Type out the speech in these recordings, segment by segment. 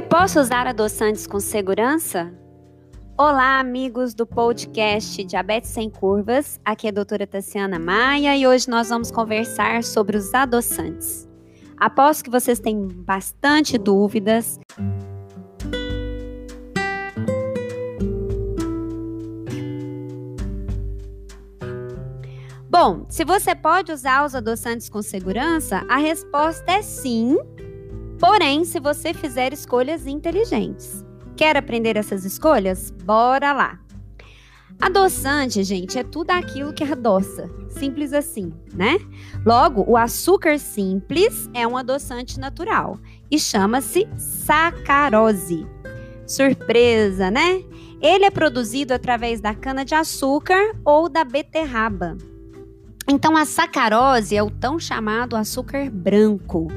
Eu posso usar adoçantes com segurança? Olá, amigos do podcast Diabetes Sem Curvas. Aqui é a doutora Tassiana Maia e hoje nós vamos conversar sobre os adoçantes. Aposto que vocês têm bastante dúvidas. Bom, se você pode usar os adoçantes com segurança, a resposta é sim, porém, se você fizer escolhas inteligentes. Quer aprender essas escolhas? Bora lá! Adoçante, gente, é tudo aquilo que adoça. Simples assim, né? Logo, o açúcar simples é um adoçante natural e chama-se sacarose. Surpresa, né? Ele é produzido através da cana-de-açúcar ou da beterraba. Então, a sacarose é o tão chamado açúcar branco.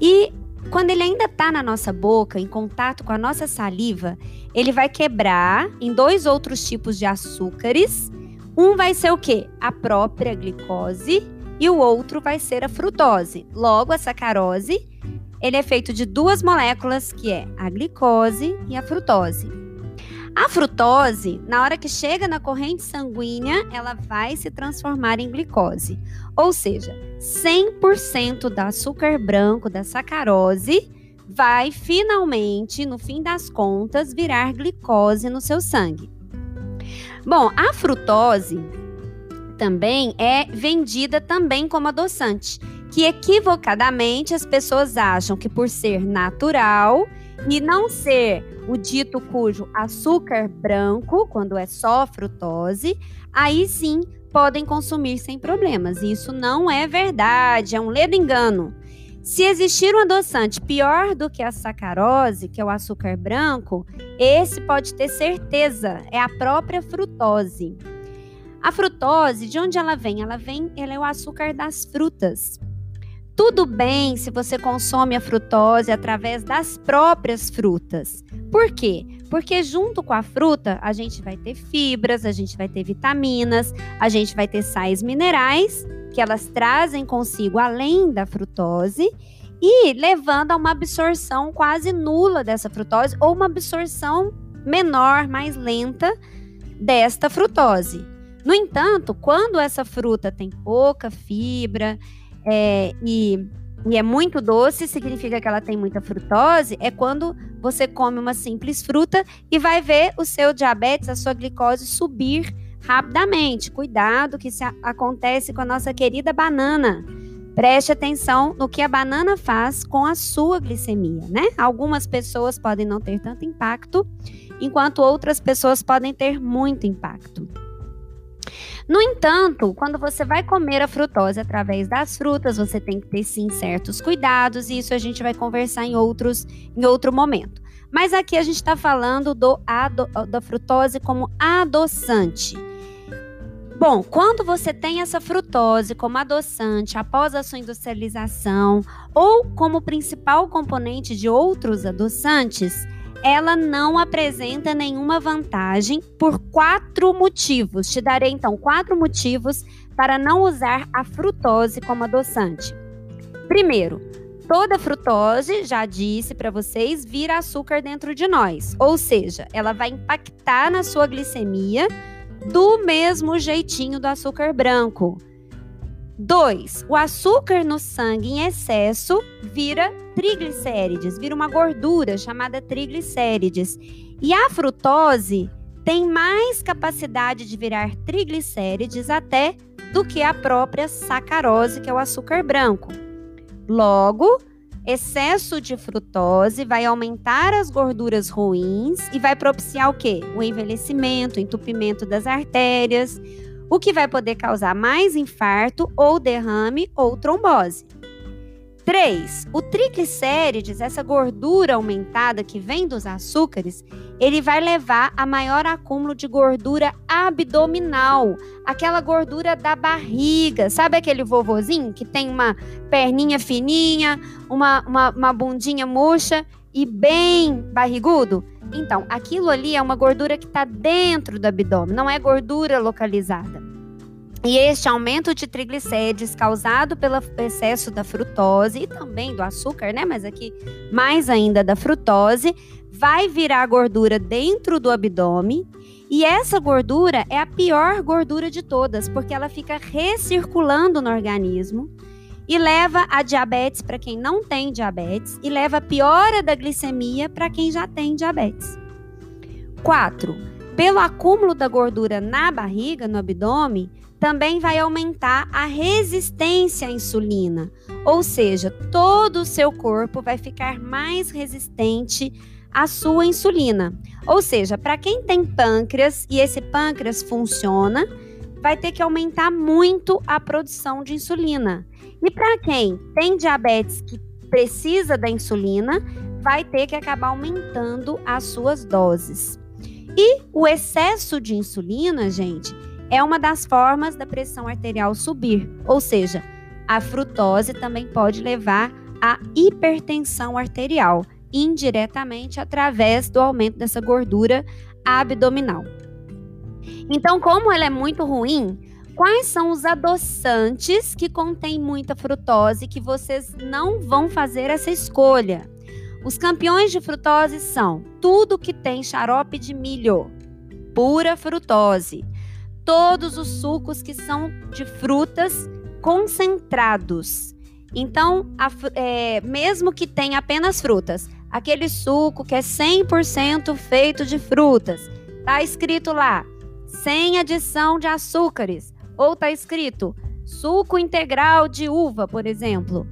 E quando ele ainda está na nossa boca, em contato com a nossa saliva, ele vai quebrar em dois outros tipos de açúcares. Um vai ser o quê? A própria glicose e o outro vai ser a frutose. Logo, a sacarose, ele é feito de duas moléculas, que é a glicose e a frutose. A frutose, na hora que chega na corrente sanguínea, ela vai se transformar em glicose. Ou seja, 100% do açúcar branco da sacarose vai finalmente, no fim das contas, virar glicose no seu sangue. Bom, a frutose também é vendida também como adoçante, que equivocadamente as pessoas acham que por ser natural e não ser o dito cujo açúcar branco, quando é só frutose, aí sim podem consumir sem problemas. E isso não é verdade, é um ledo engano. Se existir um adoçante pior do que a sacarose, que é o açúcar branco, esse pode ter certeza, é a própria frutose. A frutose, de onde ela vem? Ela vem, ela é o açúcar das frutas. Tudo bem se você consome a frutose através das próprias frutas. Por quê? Porque junto com a fruta, a gente vai ter fibras, a gente vai ter vitaminas, a gente vai ter sais minerais, que elas trazem consigo além da frutose, e levando a uma absorção quase nula dessa frutose ou uma absorção menor, mais lenta desta frutose. No entanto, quando essa fruta tem pouca fibra, é, e, e é muito doce, significa que ela tem muita frutose, é quando você come uma simples fruta e vai ver o seu diabetes, a sua glicose subir rapidamente. Cuidado que isso acontece com a nossa querida banana. Preste atenção no que a banana faz com a sua glicemia, né? Algumas pessoas podem não ter tanto impacto, enquanto outras pessoas podem ter muito impacto. No entanto, quando você vai comer a frutose através das frutas, você tem que ter sim certos cuidados, e isso a gente vai conversar em outros em outro momento. Mas aqui a gente está falando do ado, da frutose como adoçante. Bom, quando você tem essa frutose como adoçante após a sua industrialização ou como principal componente de outros adoçantes, ela não apresenta nenhuma vantagem por quatro motivos. Te darei então quatro motivos para não usar a frutose como adoçante. Primeiro, toda frutose, já disse para vocês, vira açúcar dentro de nós, ou seja, ela vai impactar na sua glicemia do mesmo jeitinho do açúcar branco. 2. O açúcar no sangue em excesso vira triglicérides, vira uma gordura chamada triglicérides. E a frutose tem mais capacidade de virar triglicérides até do que a própria sacarose, que é o açúcar branco. Logo, excesso de frutose vai aumentar as gorduras ruins e vai propiciar o quê? O envelhecimento, o entupimento das artérias, o que vai poder causar mais infarto ou derrame ou trombose. 3. O triglicérides, essa gordura aumentada que vem dos açúcares, ele vai levar a maior acúmulo de gordura abdominal, aquela gordura da barriga. Sabe aquele vovozinho que tem uma perninha fininha, uma, uma, uma bundinha murcha e bem barrigudo? Então, aquilo ali é uma gordura que está dentro do abdômen, não é gordura localizada. E este aumento de triglicérides causado pelo excesso da frutose e também do açúcar, né? Mas aqui mais ainda da frutose, vai virar gordura dentro do abdômen. E essa gordura é a pior gordura de todas, porque ela fica recirculando no organismo e leva a diabetes para quem não tem diabetes e leva a piora da glicemia para quem já tem diabetes. 4. Pelo acúmulo da gordura na barriga, no abdômen, também vai aumentar a resistência à insulina, ou seja, todo o seu corpo vai ficar mais resistente à sua insulina. Ou seja, para quem tem pâncreas e esse pâncreas funciona, vai ter que aumentar muito a produção de insulina. E para quem tem diabetes que precisa da insulina, vai ter que acabar aumentando as suas doses. E o excesso de insulina, gente, é uma das formas da pressão arterial subir, ou seja, a frutose também pode levar à hipertensão arterial, indiretamente através do aumento dessa gordura abdominal. Então, como ela é muito ruim, quais são os adoçantes que contêm muita frutose que vocês não vão fazer essa escolha? Os campeões de frutose são tudo que tem xarope de milho, pura frutose todos os sucos que são de frutas concentrados. Então, a, é, mesmo que tenha apenas frutas, aquele suco que é 100% feito de frutas, tá escrito lá, sem adição de açúcares, ou tá escrito suco integral de uva, por exemplo.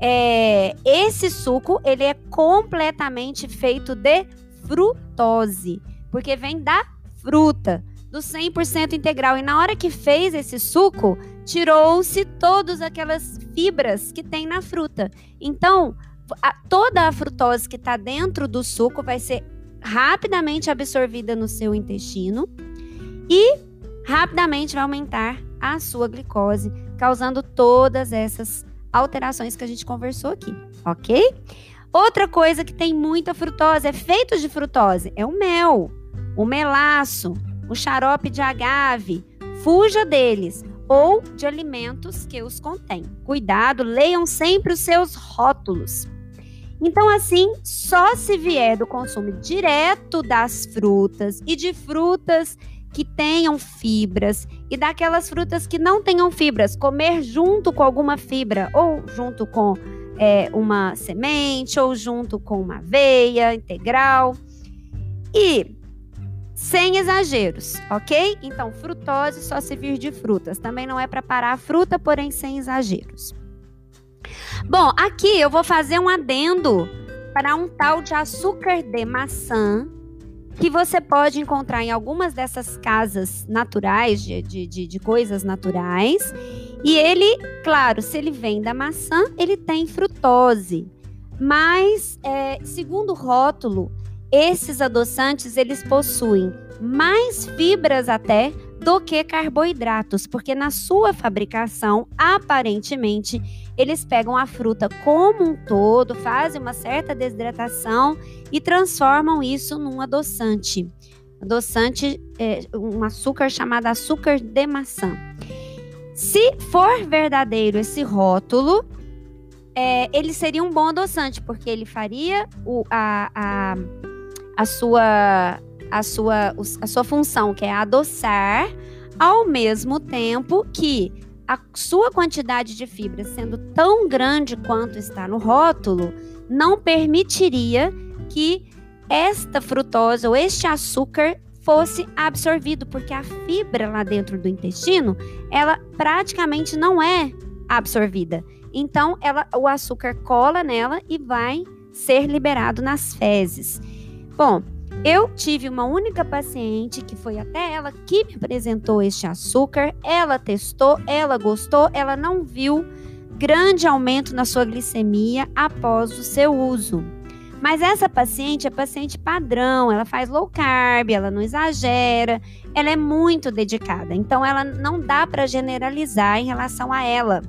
É, esse suco ele é completamente feito de frutose, porque vem da fruta do 100% integral. E na hora que fez esse suco, tirou-se todas aquelas fibras que tem na fruta. Então, a, toda a frutose que está dentro do suco vai ser rapidamente absorvida no seu intestino e rapidamente vai aumentar a sua glicose, causando todas essas alterações que a gente conversou aqui, ok? Outra coisa que tem muita frutose, é feito de frutose, é o mel, o melaço, o xarope de agave, fuja deles ou de alimentos que os contêm. Cuidado, leiam sempre os seus rótulos. Então, assim, só se vier do consumo direto das frutas e de frutas que tenham fibras e daquelas frutas que não tenham fibras, comer junto com alguma fibra ou junto com é, uma semente ou junto com uma aveia integral. E sem exageros, ok? Então, frutose só se vir de frutas. Também não é para parar a fruta, porém sem exageros. Bom, aqui eu vou fazer um adendo para um tal de açúcar de maçã que você pode encontrar em algumas dessas casas naturais, de, de, de, coisas naturais. E ele, claro, se ele vem da maçã, ele tem frutose. Mas, é, segundo o rótulo, esses adoçantes, eles possuem mais fibras até do que carboidratos, porque na sua fabricação, aparentemente, eles pegam a fruta como um todo, fazem uma certa desidratação e transformam isso num adoçante. Adoçante, é, um açúcar chamado açúcar de maçã. Se for verdadeiro esse rótulo, é, ele seria um bom adoçante, porque ele faria o, a, a a sua, a sua, a sua função, que é adoçar, ao mesmo tempo que a sua quantidade de fibra sendo tão grande quanto está no rótulo, não permitiria que esta frutose ou este açúcar fosse absorvido, porque a fibra lá dentro do intestino, ela praticamente não é absorvida. Então, ela, o açúcar cola nela e vai ser liberado nas fezes. Bom, eu tive uma única paciente que foi até ela que me apresentou este açúcar. Ela testou, ela gostou, ela não viu grande aumento na sua glicemia após o seu uso. Mas essa paciente é paciente padrão, ela faz low carb, ela não exagera, ela é muito dedicada. Então ela não dá para generalizar em relação a ela.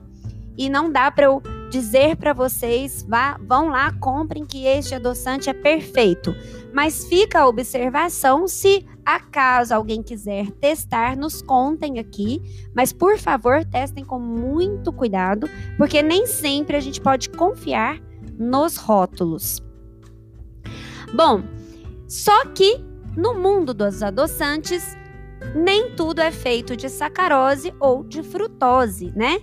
E não dá para eu dizer para vocês, vá, vão lá, comprem que este adoçante é perfeito. Mas fica a observação se acaso alguém quiser testar, nos contem aqui, mas por favor, testem com muito cuidado, porque nem sempre a gente pode confiar nos rótulos. Bom, só que no mundo dos adoçantes, nem tudo é feito de sacarose ou de frutose, né?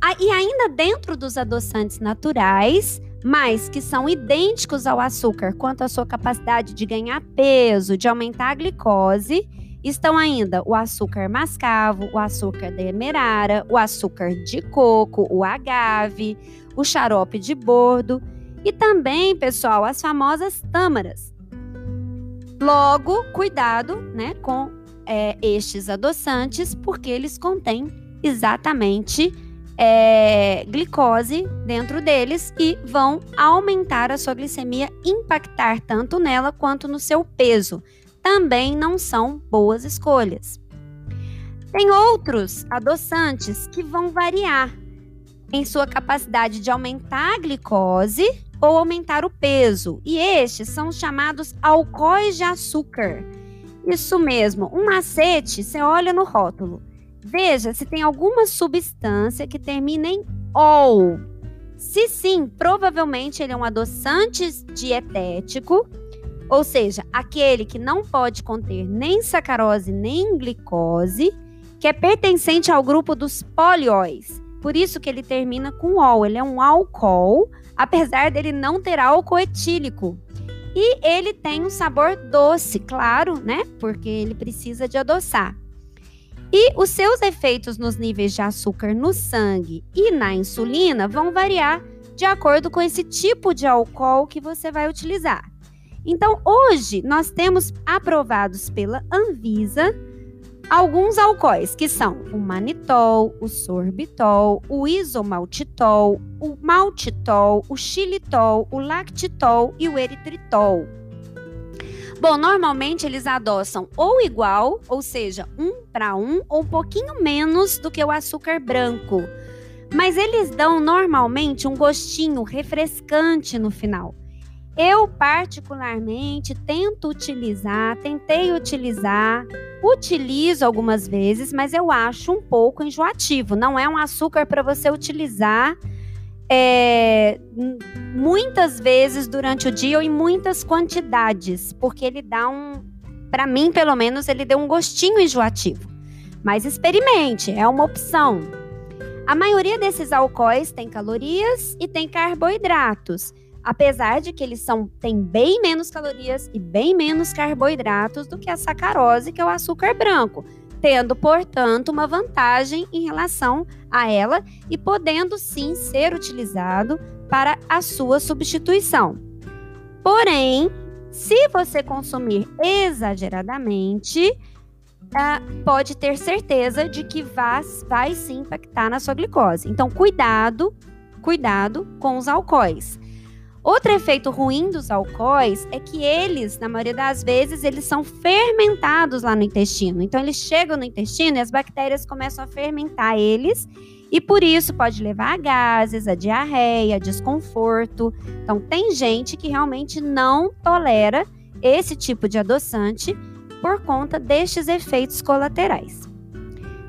Ah, e ainda dentro dos adoçantes naturais, mas que são idênticos ao açúcar quanto à sua capacidade de ganhar peso, de aumentar a glicose, estão ainda o açúcar mascavo, o açúcar demerara, o açúcar de coco, o agave, o xarope de bordo e também, pessoal, as famosas tâmaras. Logo, cuidado né, com é, estes adoçantes, porque eles contêm exatamente é, glicose dentro deles e vão aumentar a sua glicemia, impactar tanto nela quanto no seu peso. Também não são boas escolhas. Tem outros adoçantes que vão variar em sua capacidade de aumentar a glicose ou aumentar o peso, e estes são os chamados alcoóis de açúcar. Isso mesmo, um macete, você olha no rótulo Veja se tem alguma substância que termina em ol. Se sim, provavelmente ele é um adoçante dietético, ou seja, aquele que não pode conter nem sacarose nem glicose, que é pertencente ao grupo dos polióis. Por isso que ele termina com ol. Ele é um álcool, apesar dele não ter álcool etílico. E ele tem um sabor doce, claro, né? Porque ele precisa de adoçar. E os seus efeitos nos níveis de açúcar no sangue e na insulina vão variar de acordo com esse tipo de álcool que você vai utilizar. Então, hoje nós temos aprovados pela Anvisa alguns álcoois, que são o manitol, o sorbitol, o isomaltitol, o maltitol, o xilitol, o lactitol e o eritritol. Bom, normalmente eles adoçam ou igual, ou seja, um para um, ou um pouquinho menos do que o açúcar branco. Mas eles dão normalmente um gostinho refrescante no final. Eu, particularmente, tento utilizar, tentei utilizar, utilizo algumas vezes, mas eu acho um pouco enjoativo. Não é um açúcar para você utilizar é, muitas vezes durante o dia ou em muitas quantidades, porque ele dá um, para mim pelo menos, ele deu um gostinho enjoativo. Mas experimente, é uma opção. A maioria desses alcoóis tem calorias e tem carboidratos, apesar de que eles são têm bem menos calorias e bem menos carboidratos do que a sacarose, que é o açúcar branco tendo, portanto, uma vantagem em relação a ela e podendo sim ser utilizado para a sua substituição. Porém, se você consumir exageradamente, uh, pode ter certeza de que vai, vai sim impactar na sua glicose. Então, cuidado, cuidado com os alcoóis. Outro efeito ruim dos alcoóis é que eles, na maioria das vezes, eles são fermentados lá no intestino. Então eles chegam no intestino e as bactérias começam a fermentar eles e por isso pode levar a gases, a diarreia, a desconforto. Então tem gente que realmente não tolera esse tipo de adoçante por conta destes efeitos colaterais.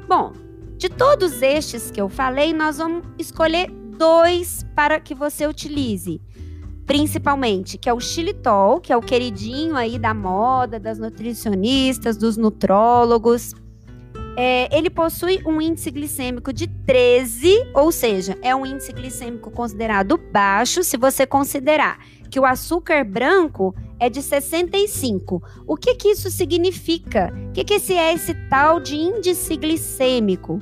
Bom, de todos estes que eu falei, nós vamos escolher dois para que você utilize principalmente, que é o xilitol, que é o queridinho aí da moda, das nutricionistas, dos nutrólogos. É, ele possui um índice glicêmico de 13, ou seja, é um índice glicêmico considerado baixo se você considerar que o açúcar branco é de 65. O que, que isso significa? O que, que esse é esse tal de índice glicêmico?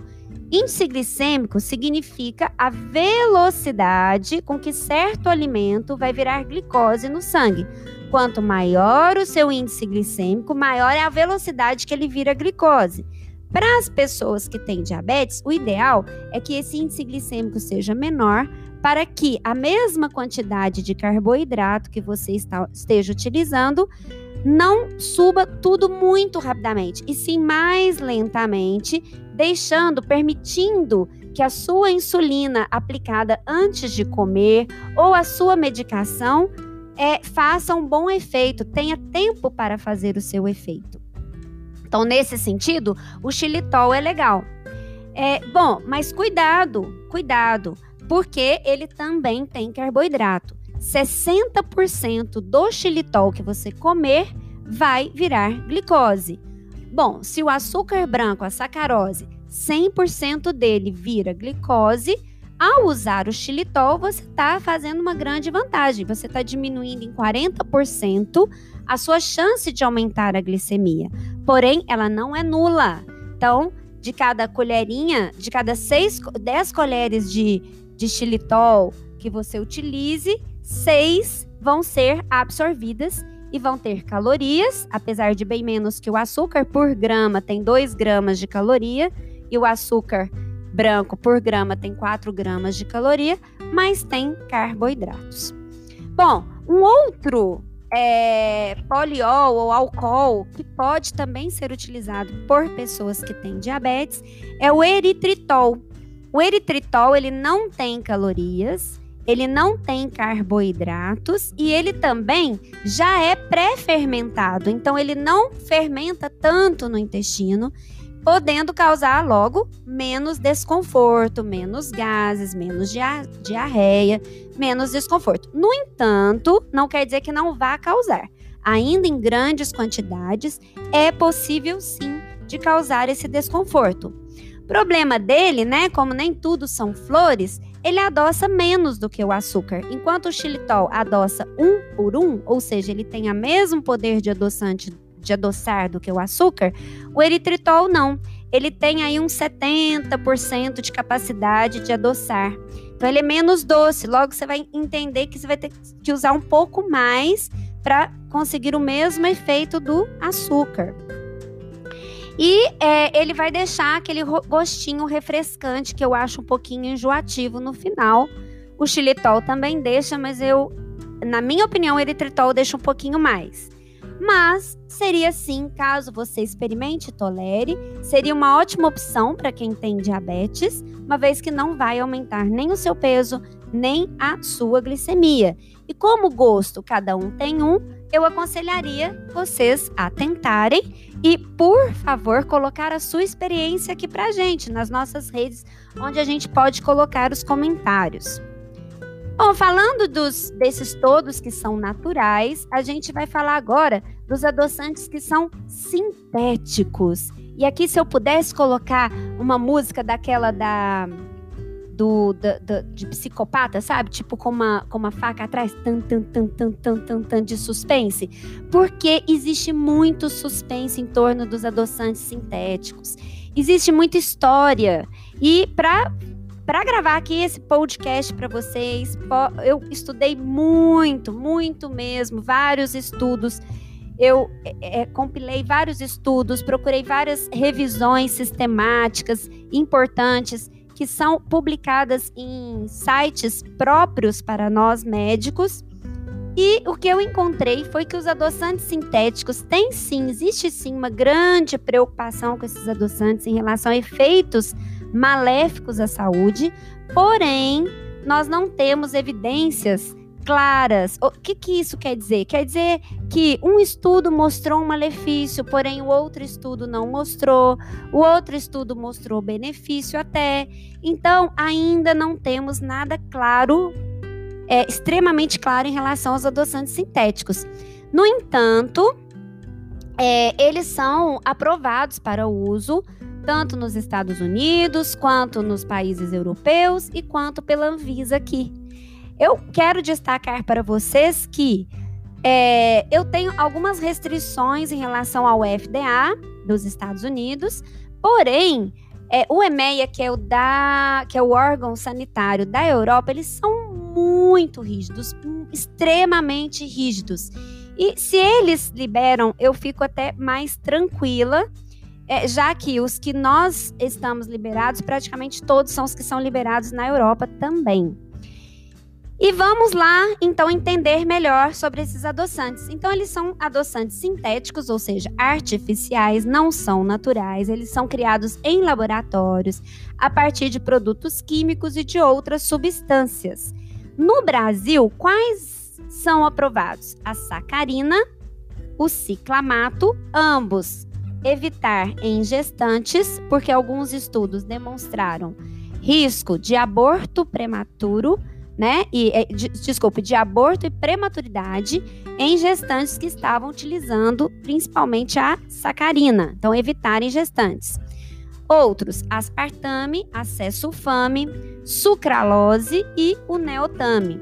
Índice glicêmico significa a velocidade com que certo alimento vai virar glicose no sangue. Quanto maior o seu índice glicêmico, maior é a velocidade que ele vira glicose. Para as pessoas que têm diabetes, o ideal é que esse índice glicêmico seja menor para que a mesma quantidade de carboidrato que você está, esteja utilizando não suba tudo muito rapidamente, e sim mais lentamente, deixando, permitindo que a sua insulina aplicada antes de comer ou a sua medicação é, faça um bom efeito, tenha tempo para fazer o seu efeito. Então, nesse sentido, o xilitol é legal. É, bom, mas cuidado, cuidado, porque ele também tem carboidrato. 60% do xilitol que você comer vai virar glicose. Bom, se o açúcar branco, a sacarose, 100% dele vira glicose, ao usar o xilitol, você está fazendo uma grande vantagem. Você está diminuindo em 40% a sua chance de aumentar a glicemia. Porém, ela não é nula. Então, de cada colherinha, de cada 6, 10 colheres de, de xilitol que você utilize, 6 vão ser absorvidas e vão ter calorias, apesar de bem menos que o açúcar por grama tem 2 gramas de caloria e o açúcar branco por grama tem 4 gramas de caloria, mas tem carboidratos. Bom, um outro é, poliol ou álcool que pode também ser utilizado por pessoas que têm diabetes é o eritritol. O eritritol ele não tem calorias, ele não tem carboidratos e ele também já é pré-fermentado, então ele não fermenta tanto no intestino, podendo causar logo menos desconforto, menos gases, menos diarreia, menos desconforto. No entanto, não quer dizer que não vá causar. Ainda em grandes quantidades, é possível sim de causar esse desconforto. Problema dele, né, como nem tudo são flores, ele adoça menos do que o açúcar. Enquanto o xilitol adoça um por um, ou seja, ele tem o mesmo poder de adoçante de adoçar do que o açúcar, o eritritol não. Ele tem aí uns 70% de capacidade de adoçar. Então ele é menos doce. Logo você vai entender que você vai ter que usar um pouco mais para conseguir o mesmo efeito do açúcar. E é, ele vai deixar aquele gostinho refrescante que eu acho um pouquinho enjoativo no final. O xilitol também deixa, mas eu, na minha opinião, o eritritol deixa um pouquinho mais. Mas seria sim, caso você experimente e tolere, seria uma ótima opção para quem tem diabetes, uma vez que não vai aumentar nem o seu peso, nem a sua glicemia. E como gosto cada um tem um, eu aconselharia vocês a tentarem e, por favor, colocar a sua experiência aqui para a gente nas nossas redes, onde a gente pode colocar os comentários. Bom, falando dos, desses todos que são naturais, a gente vai falar agora dos adoçantes que são sintéticos. E aqui, se eu pudesse colocar uma música daquela da do, do, do, de psicopata, sabe? Tipo com uma, com uma faca atrás, tan, tan, tan, tan, tan, tan, tan, de suspense. Porque existe muito suspense em torno dos adoçantes sintéticos. Existe muita história. E para para gravar aqui esse podcast para vocês, eu estudei muito, muito mesmo, vários estudos. Eu é, é, compilei vários estudos, procurei várias revisões sistemáticas importantes que são publicadas em sites próprios para nós médicos. E o que eu encontrei foi que os adoçantes sintéticos têm sim, existe sim uma grande preocupação com esses adoçantes em relação a efeitos maléficos à saúde, porém, nós não temos evidências claras. O que, que isso quer dizer? Quer dizer que um estudo mostrou um malefício, porém o outro estudo não mostrou, o outro estudo mostrou benefício até. Então, ainda não temos nada claro, é, extremamente claro em relação aos adoçantes sintéticos. No entanto, é, eles são aprovados para uso tanto nos Estados Unidos, quanto nos países europeus e quanto pela Anvisa aqui. Eu quero destacar para vocês que é, eu tenho algumas restrições em relação ao FDA dos Estados Unidos, porém, é, o EMEA, que é o, da, que é o órgão sanitário da Europa, eles são muito rígidos, extremamente rígidos. E se eles liberam, eu fico até mais tranquila, é, já que os que nós estamos liberados, praticamente todos são os que são liberados na Europa também. E vamos lá, então, entender melhor sobre esses adoçantes. Então, eles são adoçantes sintéticos, ou seja, artificiais, não são naturais. Eles são criados em laboratórios a partir de produtos químicos e de outras substâncias. No Brasil, quais são aprovados? A sacarina, o ciclamato, ambos evitar em gestantes, porque alguns estudos demonstraram risco de aborto prematuro né? E, é, de, desculpe, de aborto e prematuridade em gestantes que estavam utilizando principalmente a sacarina. Então, evitarem gestantes. Outros, aspartame, acessulfame, sucralose e o neotame.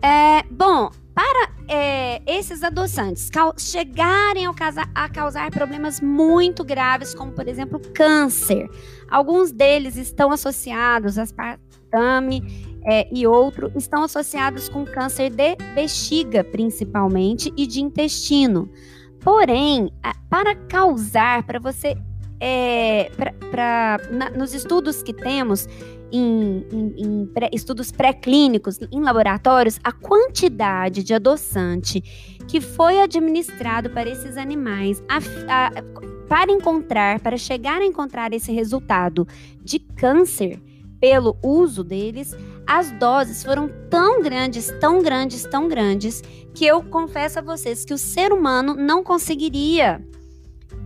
É, bom, para é, esses adoçantes chegarem a causar problemas muito graves, como por exemplo câncer, alguns deles estão associados, aspartame é, e outro estão associados com câncer de bexiga, principalmente, e de intestino. Porém, para causar, para você. É, pra, pra na, nos estudos que temos, em, em, em pré, estudos pré-clínicos, em laboratórios, a quantidade de adoçante que foi administrado para esses animais a, a, para encontrar, para chegar a encontrar esse resultado de câncer pelo uso deles, as doses foram tão grandes, tão grandes, tão grandes, que eu confesso a vocês que o ser humano não conseguiria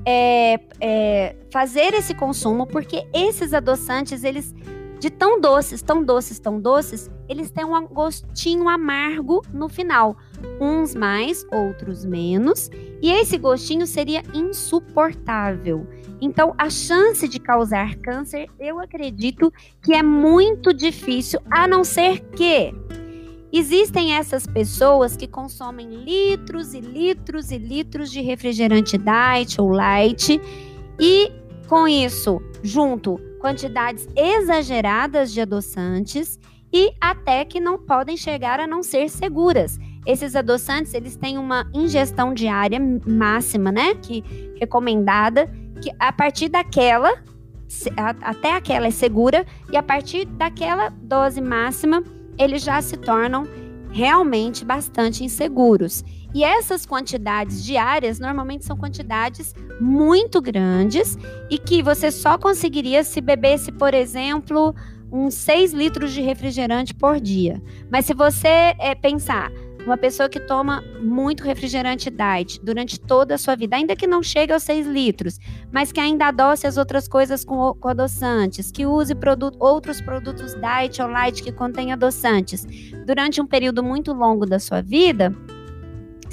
é, é, fazer esse consumo, porque esses adoçantes, eles de tão doces, tão doces, tão doces, eles têm um gostinho amargo no final. Uns mais, outros menos. E esse gostinho seria insuportável. Então, a chance de causar câncer, eu acredito que é muito difícil, a não ser que existem essas pessoas que consomem litros e litros e litros de refrigerante diet ou light e com isso, junto quantidades exageradas de adoçantes e até que não podem chegar a não ser seguras. Esses adoçantes, eles têm uma ingestão diária máxima, né, que recomendada, que a partir daquela até aquela é segura e a partir daquela dose máxima, eles já se tornam realmente bastante inseguros. E essas quantidades diárias normalmente são quantidades muito grandes e que você só conseguiria se bebesse, por exemplo, uns 6 litros de refrigerante por dia. Mas se você é, pensar, uma pessoa que toma muito refrigerante diet durante toda a sua vida, ainda que não chegue aos 6 litros, mas que ainda adoce as outras coisas com, com adoçantes, que use produto, outros produtos diet ou light que contêm adoçantes durante um período muito longo da sua vida,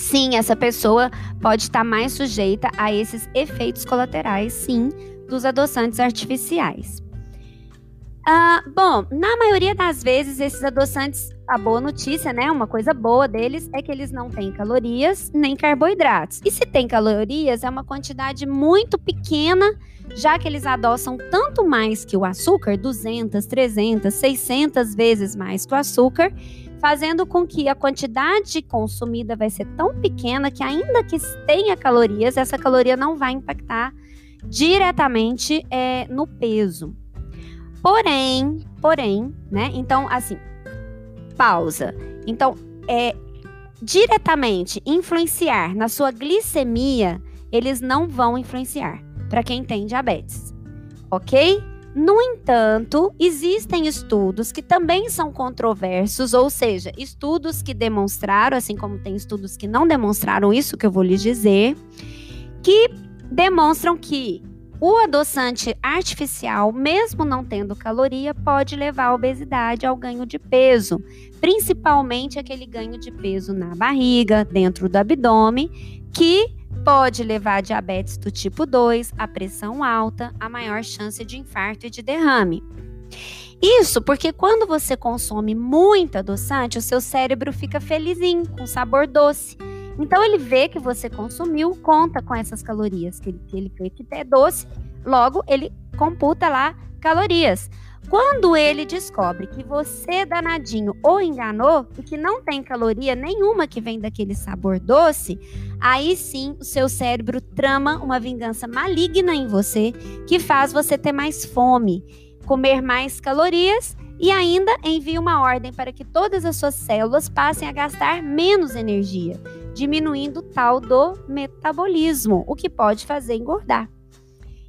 sim, essa pessoa pode estar mais sujeita a esses efeitos colaterais, sim, dos adoçantes artificiais. Ah, bom, na maioria das vezes, esses adoçantes, a boa notícia, né? Uma coisa boa deles é que eles não têm calorias nem carboidratos. E se tem calorias, é uma quantidade muito pequena, já que eles adoçam tanto mais que o açúcar 200, 300, 600 vezes mais que o açúcar fazendo com que a quantidade consumida vai ser tão pequena que ainda que tenha calorias, essa caloria não vai impactar diretamente é, no peso. Porém, porém, né? Então, assim, pausa. Então, é diretamente influenciar na sua glicemia, eles não vão influenciar para quem tem diabetes, ok? No entanto, existem estudos que também são controversos, ou seja, estudos que demonstraram, assim como tem estudos que não demonstraram isso que eu vou lhes dizer, que demonstram que o adoçante artificial, mesmo não tendo caloria, pode levar à obesidade ao ganho de peso, principalmente aquele ganho de peso na barriga, dentro do abdômen, que pode levar a diabetes do tipo 2, a pressão alta, a maior chance de infarto e de derrame. Isso porque quando você consome muito adoçante, o seu cérebro fica felizinho, com sabor doce. Então ele vê que você consumiu, conta com essas calorias, que ele, que ele vê que é doce, logo ele computa lá calorias. Quando ele descobre que você, danadinho, o enganou e que não tem caloria nenhuma que vem daquele sabor doce, aí sim o seu cérebro trama uma vingança maligna em você que faz você ter mais fome, comer mais calorias E ainda envia uma ordem para que todas as suas células passem a gastar menos energia, diminuindo o tal do metabolismo, o que pode fazer engordar.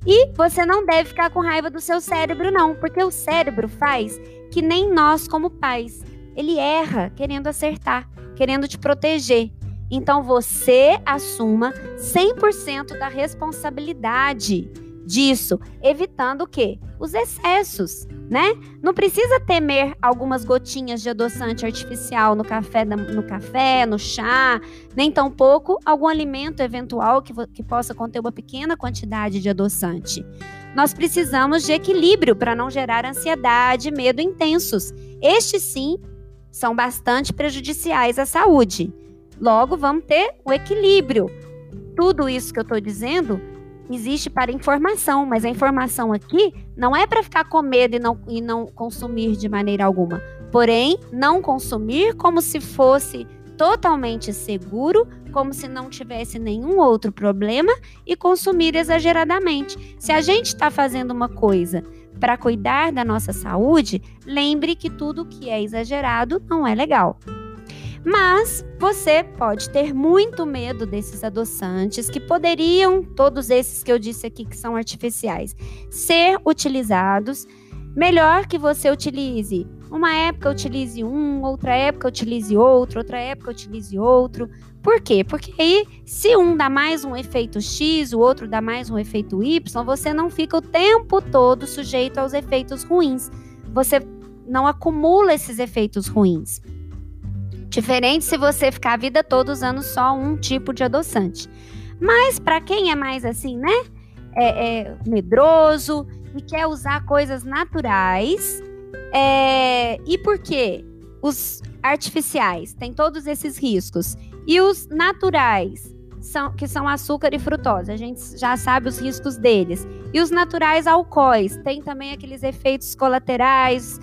E você não deve ficar com raiva do seu cérebro, não, porque o cérebro faz que nem nós, como pais. Ele erra querendo acertar, querendo te proteger. Então você assuma 100% da responsabilidade disso, evitando o quê? Os excessos, né? Não precisa temer algumas gotinhas de adoçante artificial no café, no café, no chá, nem tampouco algum alimento eventual que, que possa conter uma pequena quantidade de adoçante. Nós precisamos de equilíbrio para não gerar ansiedade e medo intensos. Estes sim são bastante prejudiciais à saúde. Logo, vamos ter o equilíbrio. Tudo isso que eu estou dizendo existe para informação, mas a informação aqui não é para ficar com medo e não, e não consumir de maneira alguma. Porém, não consumir como se fosse totalmente seguro, como se não tivesse nenhum outro problema e consumir exageradamente. Se a gente está fazendo uma coisa para cuidar da nossa saúde, lembre que tudo que é exagerado não é legal. Mas você pode ter muito medo desses adoçantes que poderiam, todos esses que eu disse aqui que são artificiais, ser utilizados. Melhor que você utilize uma época utilize um, outra época utilize outro, outra época utilize outro. Por quê? Porque aí, se um dá mais um efeito X, o outro dá mais um efeito Y, você não fica o tempo todo sujeito aos efeitos ruins. Você não acumula esses efeitos ruins. Diferente se você ficar a vida toda usando só um tipo de adoçante. Mas para quem é mais assim, né? É, é, medroso e quer usar coisas naturais. É, e por quê? Os artificiais têm todos esses riscos. E os naturais, são, que são açúcar e frutose, a gente já sabe os riscos deles. E os naturais alcoóis, têm também aqueles efeitos colaterais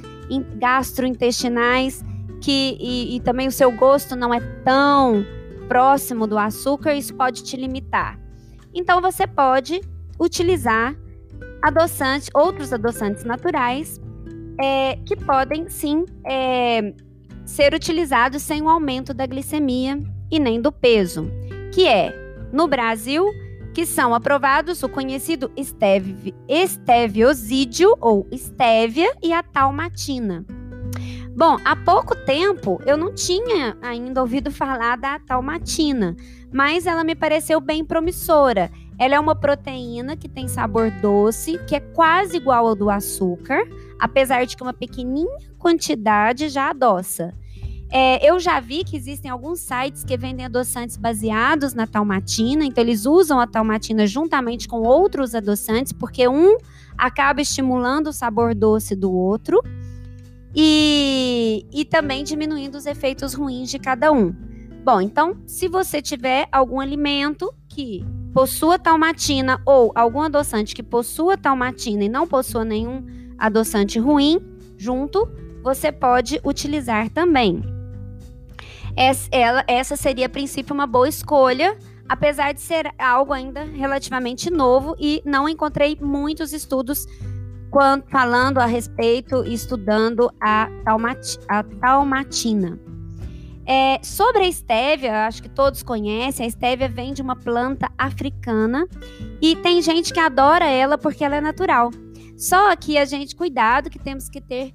gastrointestinais que e, e também o seu gosto não é tão próximo do açúcar, isso pode te limitar. Então você pode utilizar adoçantes, outros adoçantes naturais, é, que podem sim é, ser utilizados sem o aumento da glicemia e nem do peso, que é no Brasil que são aprovados o conhecido esteviosídeo ou estévia e a talmatina. Bom, há pouco tempo eu não tinha ainda ouvido falar da talmatina, mas ela me pareceu bem promissora. Ela é uma proteína que tem sabor doce, que é quase igual ao do açúcar, apesar de que uma pequenininha quantidade já adoça. É, eu já vi que existem alguns sites que vendem adoçantes baseados na talmatina, então eles usam a talmatina juntamente com outros adoçantes, porque um acaba estimulando o sabor doce do outro e, e também diminuindo os efeitos ruins de cada um. Bom, então, se você tiver algum alimento que possua talmatina ou algum adoçante que possua talmatina e não possua nenhum adoçante ruim junto, você pode utilizar também. Essa, ela, essa seria, a princípio, uma boa escolha, apesar de ser algo ainda relativamente novo e não encontrei muitos estudos quando, falando a respeito e estudando a, talmati, a talmatina. É, sobre a estévia, acho que todos conhecem, a estévia vem de uma planta africana e tem gente que adora ela porque ela é natural. Só que a gente, cuidado, que temos que ter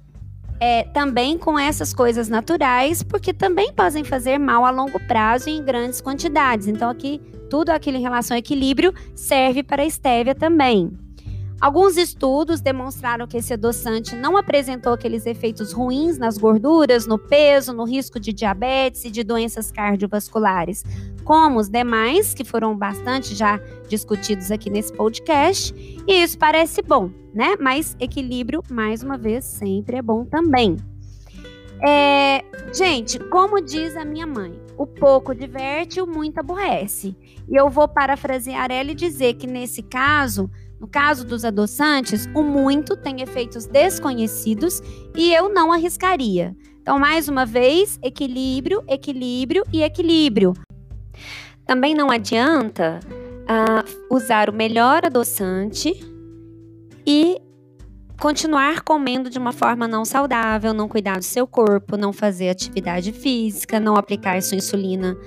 é, também com essas coisas naturais, porque também podem fazer mal a longo prazo e em grandes quantidades. Então, aqui, tudo aquilo em relação ao equilíbrio serve para a estévia também. Alguns estudos demonstraram que esse adoçante não apresentou aqueles efeitos ruins nas gorduras, no peso, no risco de diabetes e de doenças cardiovasculares, como os demais, que foram bastante já discutidos aqui nesse podcast. E isso parece bom, né? Mas equilíbrio, mais uma vez, sempre é bom também. É, gente, como diz a minha mãe, o pouco diverte, o muito aborrece. E eu vou parafrasear ela e dizer que nesse caso no caso dos adoçantes, o muito tem efeitos desconhecidos e eu não arriscaria. Então, mais uma vez, equilíbrio, equilíbrio e equilíbrio. Também não adianta uh, usar o melhor adoçante e continuar comendo de uma forma não saudável, não cuidar do seu corpo, não fazer atividade física, não aplicar sua insulina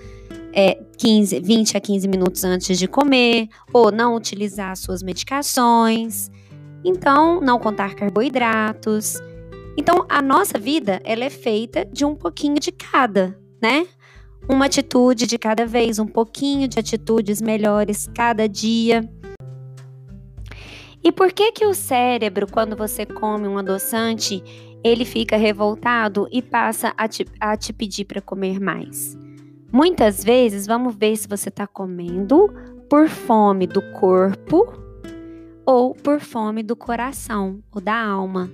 é, 15, 20 a 15 minutos antes de comer, ou não utilizar suas medicações. Então, não contar carboidratos. Então, a nossa vida ela é feita de um pouquinho de cada, né? Uma atitude de cada vez, um pouquinho de atitudes melhores cada dia. E por que que o cérebro, quando você come um adoçante, ele fica revoltado e passa a te, a te pedir para comer mais? Muitas vezes, vamos ver se você está comendo por fome do corpo ou por fome do coração ou da alma.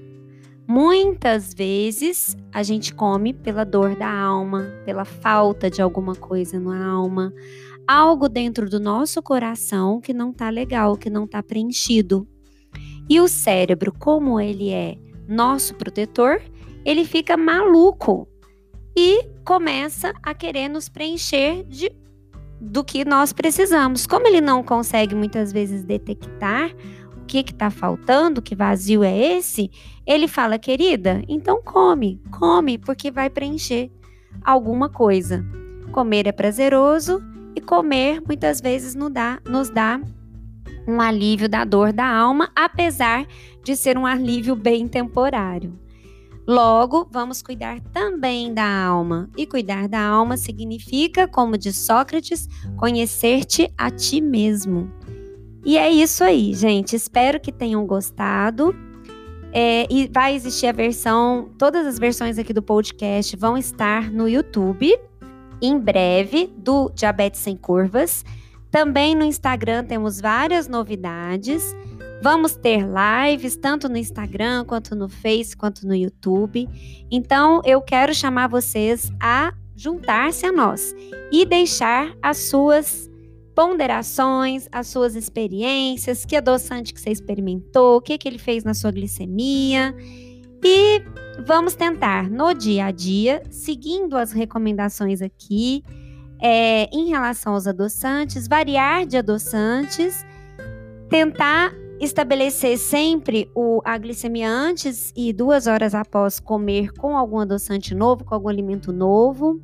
Muitas vezes a gente come pela dor da alma, pela falta de alguma coisa na alma, algo dentro do nosso coração que não está legal, que não está preenchido. E o cérebro, como ele é nosso protetor, ele fica maluco e começa a querer nos preencher de, do que nós precisamos. Como ele não consegue muitas vezes detectar o que está faltando, que vazio é esse, ele fala, querida, então come, come, porque vai preencher alguma coisa. Comer é prazeroso e comer muitas vezes nos dá, nos dá um alívio da dor da alma, apesar de ser um alívio bem temporário. Logo, vamos cuidar também da alma. E cuidar da alma significa, como diz Sócrates, conhecer-te a ti mesmo. E é isso aí, gente. Espero que tenham gostado. É, e vai existir a versão, todas as versões aqui do podcast vão estar no YouTube em breve do Diabetes Sem Curvas. Também no Instagram temos várias novidades. Vamos ter lives tanto no Instagram, quanto no Face, quanto no YouTube. Então, eu quero chamar vocês a juntar-se a nós e deixar as suas ponderações, as suas experiências, que adoçante que você experimentou, o que, que ele fez na sua glicemia. E vamos tentar, no dia a dia, seguindo as recomendações aqui, é, em relação aos adoçantes, variar de adoçantes, tentar estabelecer sempre o, a glicemia antes e duas horas após comer com algum adoçante novo, com algum alimento novo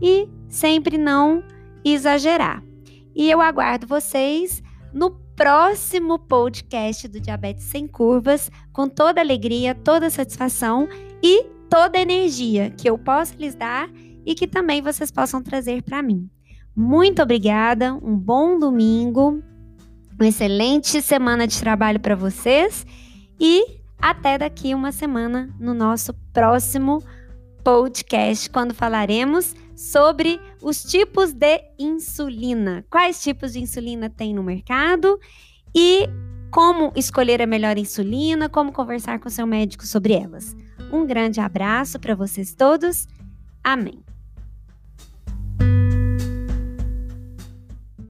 e sempre não exagerar. E eu aguardo vocês no próximo podcast do Diabetes Sem Curvas, com toda alegria, toda satisfação e toda energia que eu posso lhes dar e que também vocês possam trazer para mim. Muito obrigada, um bom domingo, uma excelente semana de trabalho para vocês e até daqui uma semana no nosso próximo podcast, quando falaremos sobre os tipos de insulina. Quais tipos de insulina tem no mercado e como escolher a melhor insulina, como conversar com seu médico sobre elas. Um grande abraço para vocês todos. Amém.